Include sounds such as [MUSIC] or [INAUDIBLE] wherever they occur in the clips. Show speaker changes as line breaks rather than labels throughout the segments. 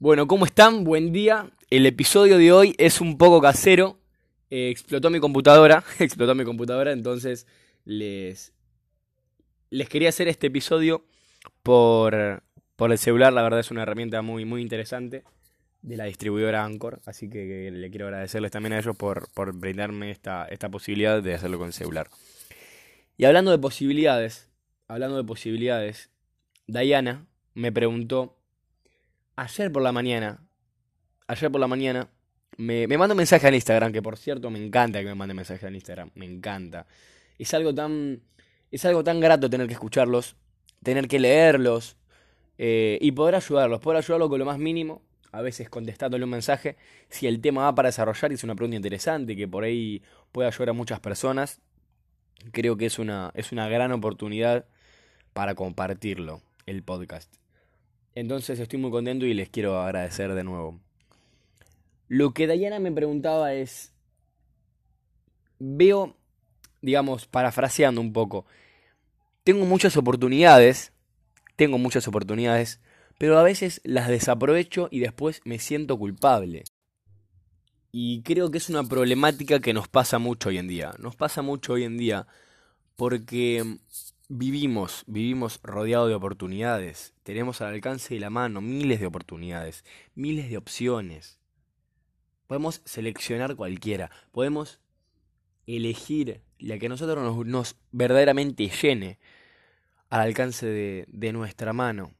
Bueno, ¿cómo están? Buen día. El episodio de hoy es un poco casero. Eh, explotó mi computadora. [LAUGHS] explotó mi computadora, entonces les, les quería hacer este episodio por, por el celular. La verdad es una herramienta muy, muy interesante de la distribuidora Anchor. Así que le quiero agradecerles también a ellos por, por brindarme esta, esta posibilidad de hacerlo con el celular. Y hablando de posibilidades, hablando de posibilidades, Diana me preguntó ayer por la mañana, ayer por la mañana, me, me manda un mensaje al Instagram, que por cierto me encanta que me mande mensajes al Instagram, me encanta. Es algo tan, es algo tan grato tener que escucharlos, tener que leerlos eh, y poder ayudarlos, poder ayudarlos con lo más mínimo, a veces contestándole un mensaje, si el tema va para desarrollar y es una pregunta interesante que por ahí puede ayudar a muchas personas, creo que es una, es una gran oportunidad para compartirlo, el podcast. Entonces estoy muy contento y les quiero agradecer de nuevo. Lo que Diana me preguntaba es, veo, digamos, parafraseando un poco, tengo muchas oportunidades, tengo muchas oportunidades, pero a veces las desaprovecho y después me siento culpable. Y creo que es una problemática que nos pasa mucho hoy en día. Nos pasa mucho hoy en día porque vivimos, vivimos rodeados de oportunidades. Tenemos al alcance de la mano miles de oportunidades, miles de opciones. Podemos seleccionar cualquiera. Podemos elegir la que a nosotros nos, nos verdaderamente llene al alcance de, de nuestra mano.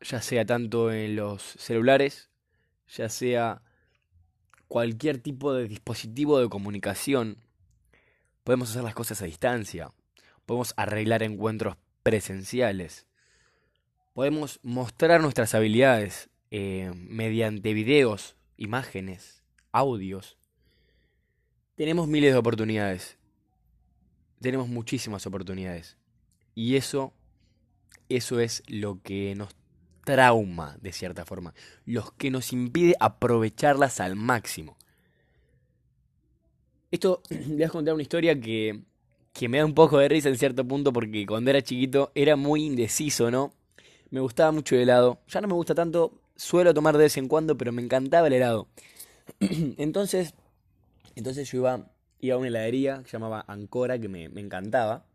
Ya sea tanto en los celulares, ya sea cualquier tipo de dispositivo de comunicación. Podemos hacer las cosas a distancia podemos arreglar encuentros presenciales, podemos mostrar nuestras habilidades eh, mediante videos, imágenes, audios. Tenemos miles de oportunidades, tenemos muchísimas oportunidades y eso, eso es lo que nos trauma de cierta forma, lo que nos impide aprovecharlas al máximo. Esto, [CLEARS THROAT] les voy a contar una historia que que me da un poco de risa en cierto punto porque cuando era chiquito era muy indeciso, ¿no? Me gustaba mucho el helado. Ya no me gusta tanto, suelo tomar de vez en cuando, pero me encantaba el helado. [CLEARS THROAT] entonces, entonces yo iba, iba a una heladería que se llamaba Ancora, que me, me encantaba.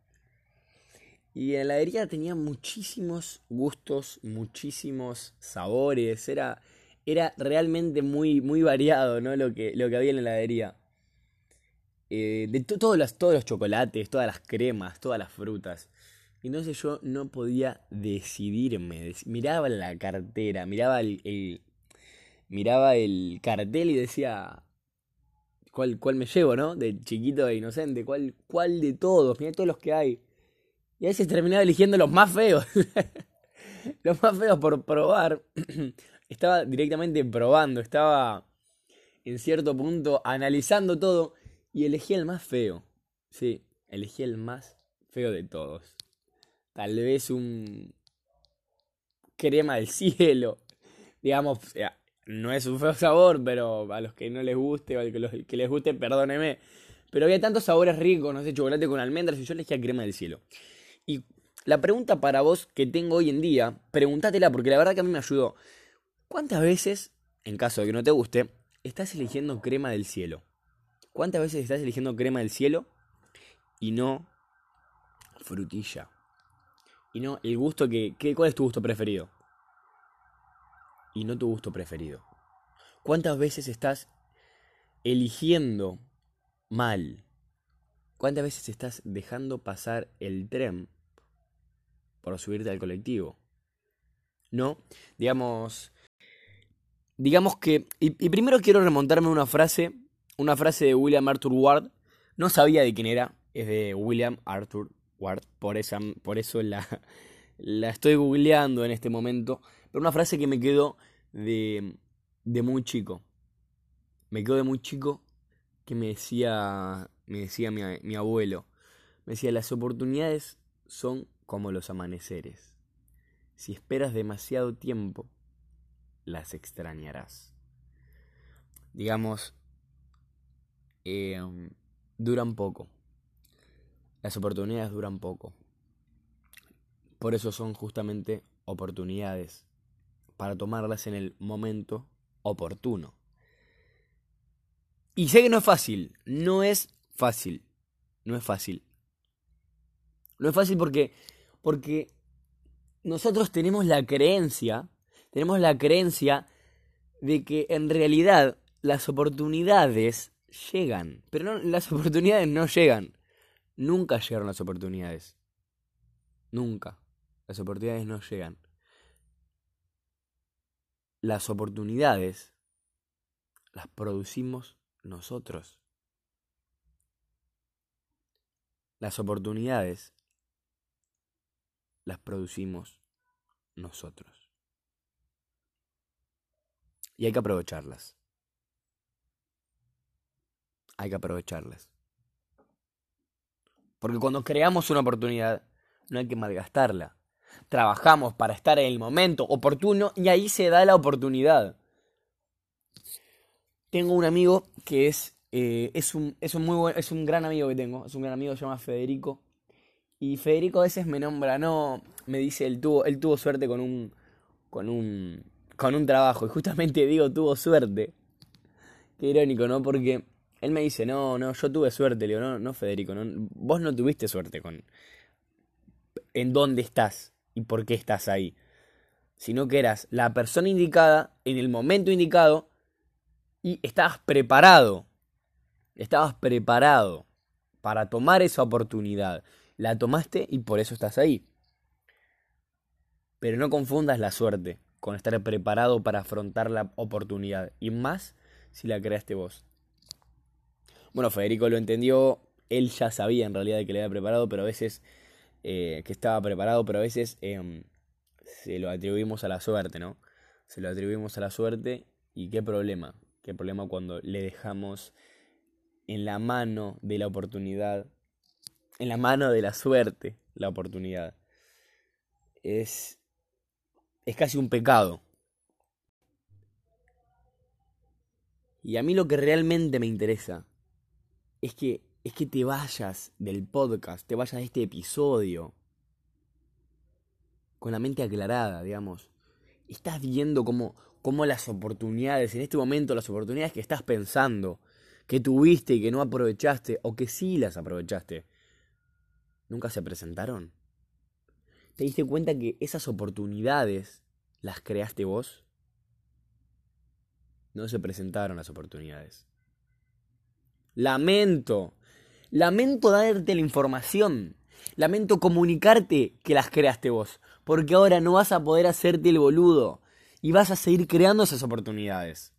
Y la heladería tenía muchísimos gustos, muchísimos sabores. Era, era realmente muy, muy variado, ¿no? Lo que, lo que había en la heladería. Eh, de todos, los, todos los chocolates, todas las cremas, todas las frutas. Entonces yo no podía decidirme. Miraba la cartera, miraba el, miraba el cartel y decía cuál, cuál me llevo, ¿no? De chiquito e inocente, cuál, cuál de todos, mirá todos los que hay. Y a veces terminaba eligiendo los más feos. [LAUGHS] los más feos por probar. [CLEARS THROAT] estaba directamente probando, estaba en cierto punto analizando todo y elegí el más feo. Sí, elegí el más feo de todos. Tal vez un crema del [LAUGHS] cielo. Digamos, no es un feo sabor, pero a los que no les guste o a los que les guste, perdóneme. Pero había tantos sabores ricos, no sé, chocolate con almendras y yo elegí crema del cielo. Y la pregunta para vos que tengo hoy en día, pregúntatela porque la verdad que a mí me ayudó. ¿Cuántas veces, en caso de que no te guste, estás eligiendo crema del cielo? ¿Cuántas veces estás eligiendo crema del cielo y no frutilla? Y no el gusto que, ¿Cuál es tu gusto preferido? Y no tu gusto preferido. ¿Cuántas veces estás eligiendo mal? ¿Cuántas veces estás dejando pasar el tren por subirte al colectivo? ¿No? Digamos. Digamos que. Y, y primero quiero remontarme a una frase una frase de William Arthur Ward. No sabía de quién era, es de William Arthur Ward, por, esa, por eso la, [LAUGHS] la estoy googleando en este momento. Pero una frase que me quedó de, de muy chico. Me quedó de muy chico que me decía, me decía mi, mi abuelo. Me decía, las oportunidades son como los amaneceres. Si esperas demasiado tiempo, las extrañarás. Digamos, Em, duran poco. Las oportunidades duran poco. Por eso son justamente oportunidades. para tomarlas en el momento oportuno. Y sé que no es fácil, no es fácil, no es fácil. No es fácil porque, porque nosotros tenemos la creencia, tenemos la creencia de que en realidad las oportunidades llegan, pero no, las [LAUGHS] oportunidades no llegan. Nunca llegaron las oportunidades. Nunca. Las oportunidades no llegan. Las oportunidades las producimos nosotros. Las oportunidades las producimos nosotros. Y hay que aprovecharlas. Hay que aprovecharlas. Porque cuando creamos una oportunidad, no hay que malgastarla. Trabajamos para estar en el momento oportuno y ahí se da la oportunidad. Tengo un amigo que es, eh, es, un, es, un muy buen, es un gran amigo que tengo. Es un gran amigo, se llama Federico. Y Federico a veces me nombra, no, me dice, él tuvo, él tuvo suerte con un, con un, con un trabajo. Y justamente digo, tuvo suerte. Qué irónico, ¿no? Porque él me dice, no, no, yo tuve suerte. Le digo, no, no, Federico, no, vos no tuviste suerte con en dónde estás y por qué estás ahí. Sino que eras la persona indicada en el momento indicado y estabas preparado. Estabas preparado para tomar esa oportunidad la tomaste y por eso estás ahí. Pero no confundas la suerte con estar preparado para afrontar la oportunidad, y más si la creaste vos. Bueno, Federico lo entendió, él ya sabía en realidad que le había preparado, pero a veces eh, que estaba preparado, pero a veces em, se lo atribuimos a la suerte, ¿no? Se lo atribuimos a la suerte y qué problema, qué problema cuando le dejamos en la mano de la oportunidad en la mano de la suerte la oportunidad. Es, es casi un pecado. Y a mí lo que realmente me interesa es que, es que te vayas del podcast, te vayas de este episodio con la mente aclarada, digamos. Estás viendo cómo, cómo las oportunidades, en este momento las oportunidades que estás pensando, que tuviste y que no aprovechaste, o que sí las aprovechaste, nunca se presentaron. ¿Te diste cuenta que esas oportunidades las creaste vos? No se presentaron las oportunidades. Lamento. Lamento darte la información. Lamento comunicarte que las creaste vos. Porque ahora no vas a poder hacerte el boludo. Y vas a seguir creando esas oportunidades.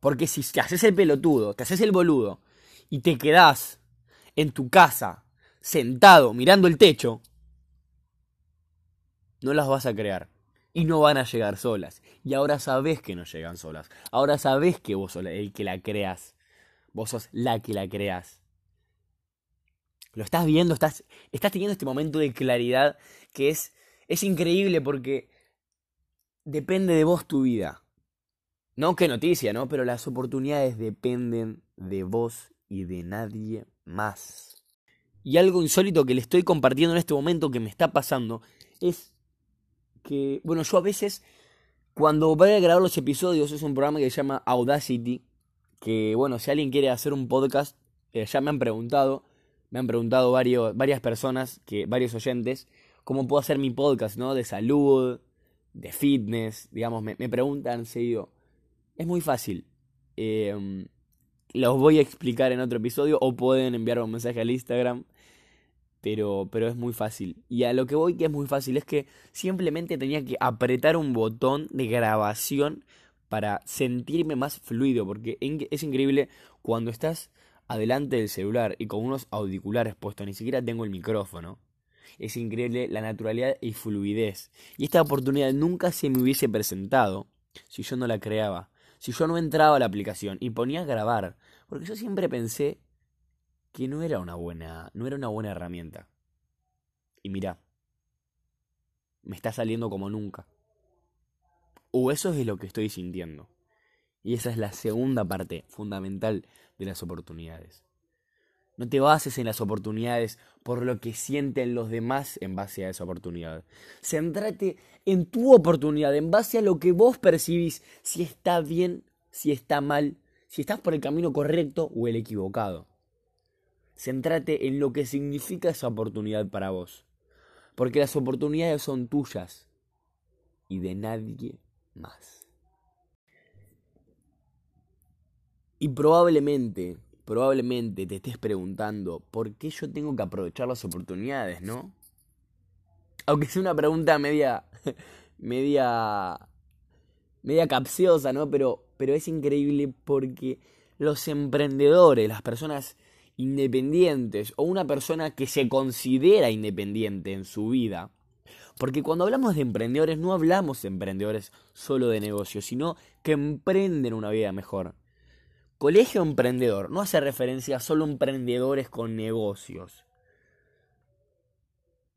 Porque si te haces el pelotudo, te haces el boludo y te quedás en tu casa sentado mirando el techo, no las vas a crear. Y no van a llegar solas. Y ahora sabes que no llegan solas. Ahora sabes que vos el que la creas. Vos sos la que la creas. Lo estás viendo, estás, estás teniendo este momento de claridad que es, es increíble porque depende de vos tu vida. No qué noticia, ¿no? Pero las oportunidades dependen de vos y de nadie más. Y algo insólito que le estoy compartiendo en este momento que me está pasando es que, bueno, yo a veces, cuando voy a grabar los episodios, es un programa que se llama Audacity, que, bueno, si alguien quiere hacer un podcast, eh, ya me han preguntado, me han preguntado varios, varias personas, que, varios oyentes, cómo puedo hacer mi podcast, ¿no? De salud, de fitness, digamos, me, me preguntan seguido. Es muy fácil. Eh, los voy a explicar en otro episodio o pueden enviar un mensaje al Instagram pero, pero es muy fácil. Y a lo que voy que es muy fácil es que simplemente tenía que apretar un botón de grabación para sentirme más fluido, porque es increíble cuando estás adelante del celular y con unos auriculares puestos, ni siquiera tengo el micrófono. Es increíble la naturalidad y fluidez. Y esta oportunidad nunca se me hubiese presentado si yo no la creaba, si yo no entraba a la aplicación y ponía a grabar, porque yo siempre pensé que no era una buena, no era una buena herramienta. Y mira, me está saliendo como nunca. O eso es lo que estoy sintiendo. Y esa es la segunda parte fundamental de las oportunidades. No te bases en las oportunidades por lo que sienten los demás en base a esa oportunidad. Centrate en tu oportunidad, en base a lo que vos percibís, si está bien, si está mal, si estás por el camino correcto o el equivocado. Centrate en lo que significa esa oportunidad para vos. Porque las oportunidades son tuyas y de nadie más. Y probablemente probablemente te estés preguntando por qué yo tengo que aprovechar las oportunidades, ¿no? Aunque sea una pregunta media, [LAUGHS] media, media capciosa, ¿no? Pero, pero es increíble porque los emprendedores, las personas independientes o una persona que se considera independiente en su vida, porque cuando hablamos de emprendedores no hablamos de emprendedores solo de negocios, sino que emprenden una vida mejor. Colegio emprendedor no hace referencia a solo emprendedores con negocios.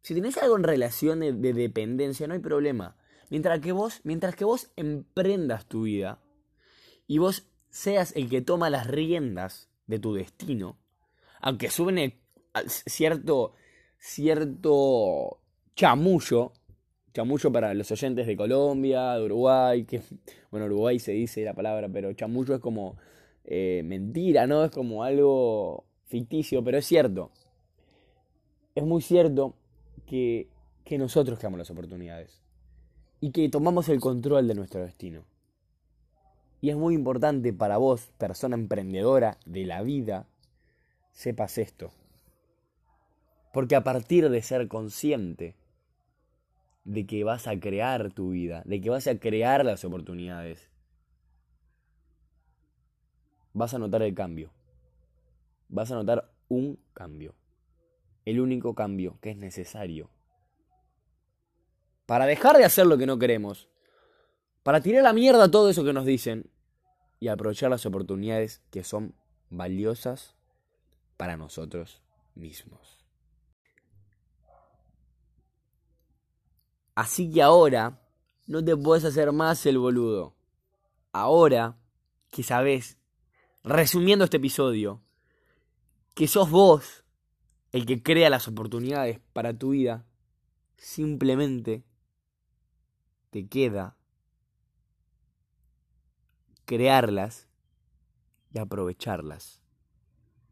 Si tenés algo en relación de, dependencia, no hay problema. Mientras que vos, mientras que vos emprendas tu vida y vos seas el que toma las riendas de tu destino, aunque suene cierto cierto chamullo, chamullo para los oyentes de Colombia, de Uruguay, que bueno, Uruguay se dice la palabra, pero chamullo es como eh, mentira, ¿no? Es como algo ficticio, pero es cierto. Es muy cierto que, que nosotros creamos las oportunidades y que tomamos el control de nuestro destino. Y es muy importante para vos, persona emprendedora de la vida, sepas esto. Porque a partir de ser consciente de que vas a crear tu vida, de que vas a crear las oportunidades, vas a notar el cambio. Vas a notar un cambio. El único cambio que es necesario. Para dejar de hacer lo que no queremos. Para tirar la mierda todo eso que nos dicen. Y aprovechar las oportunidades que son valiosas para nosotros mismos. Así que ahora no te puedes hacer más el boludo. Ahora que sabes resumiendo este episodio, que sos vos el que crea las oportunidades para tu vida, simplemente te queda crearlas y aprovecharlas.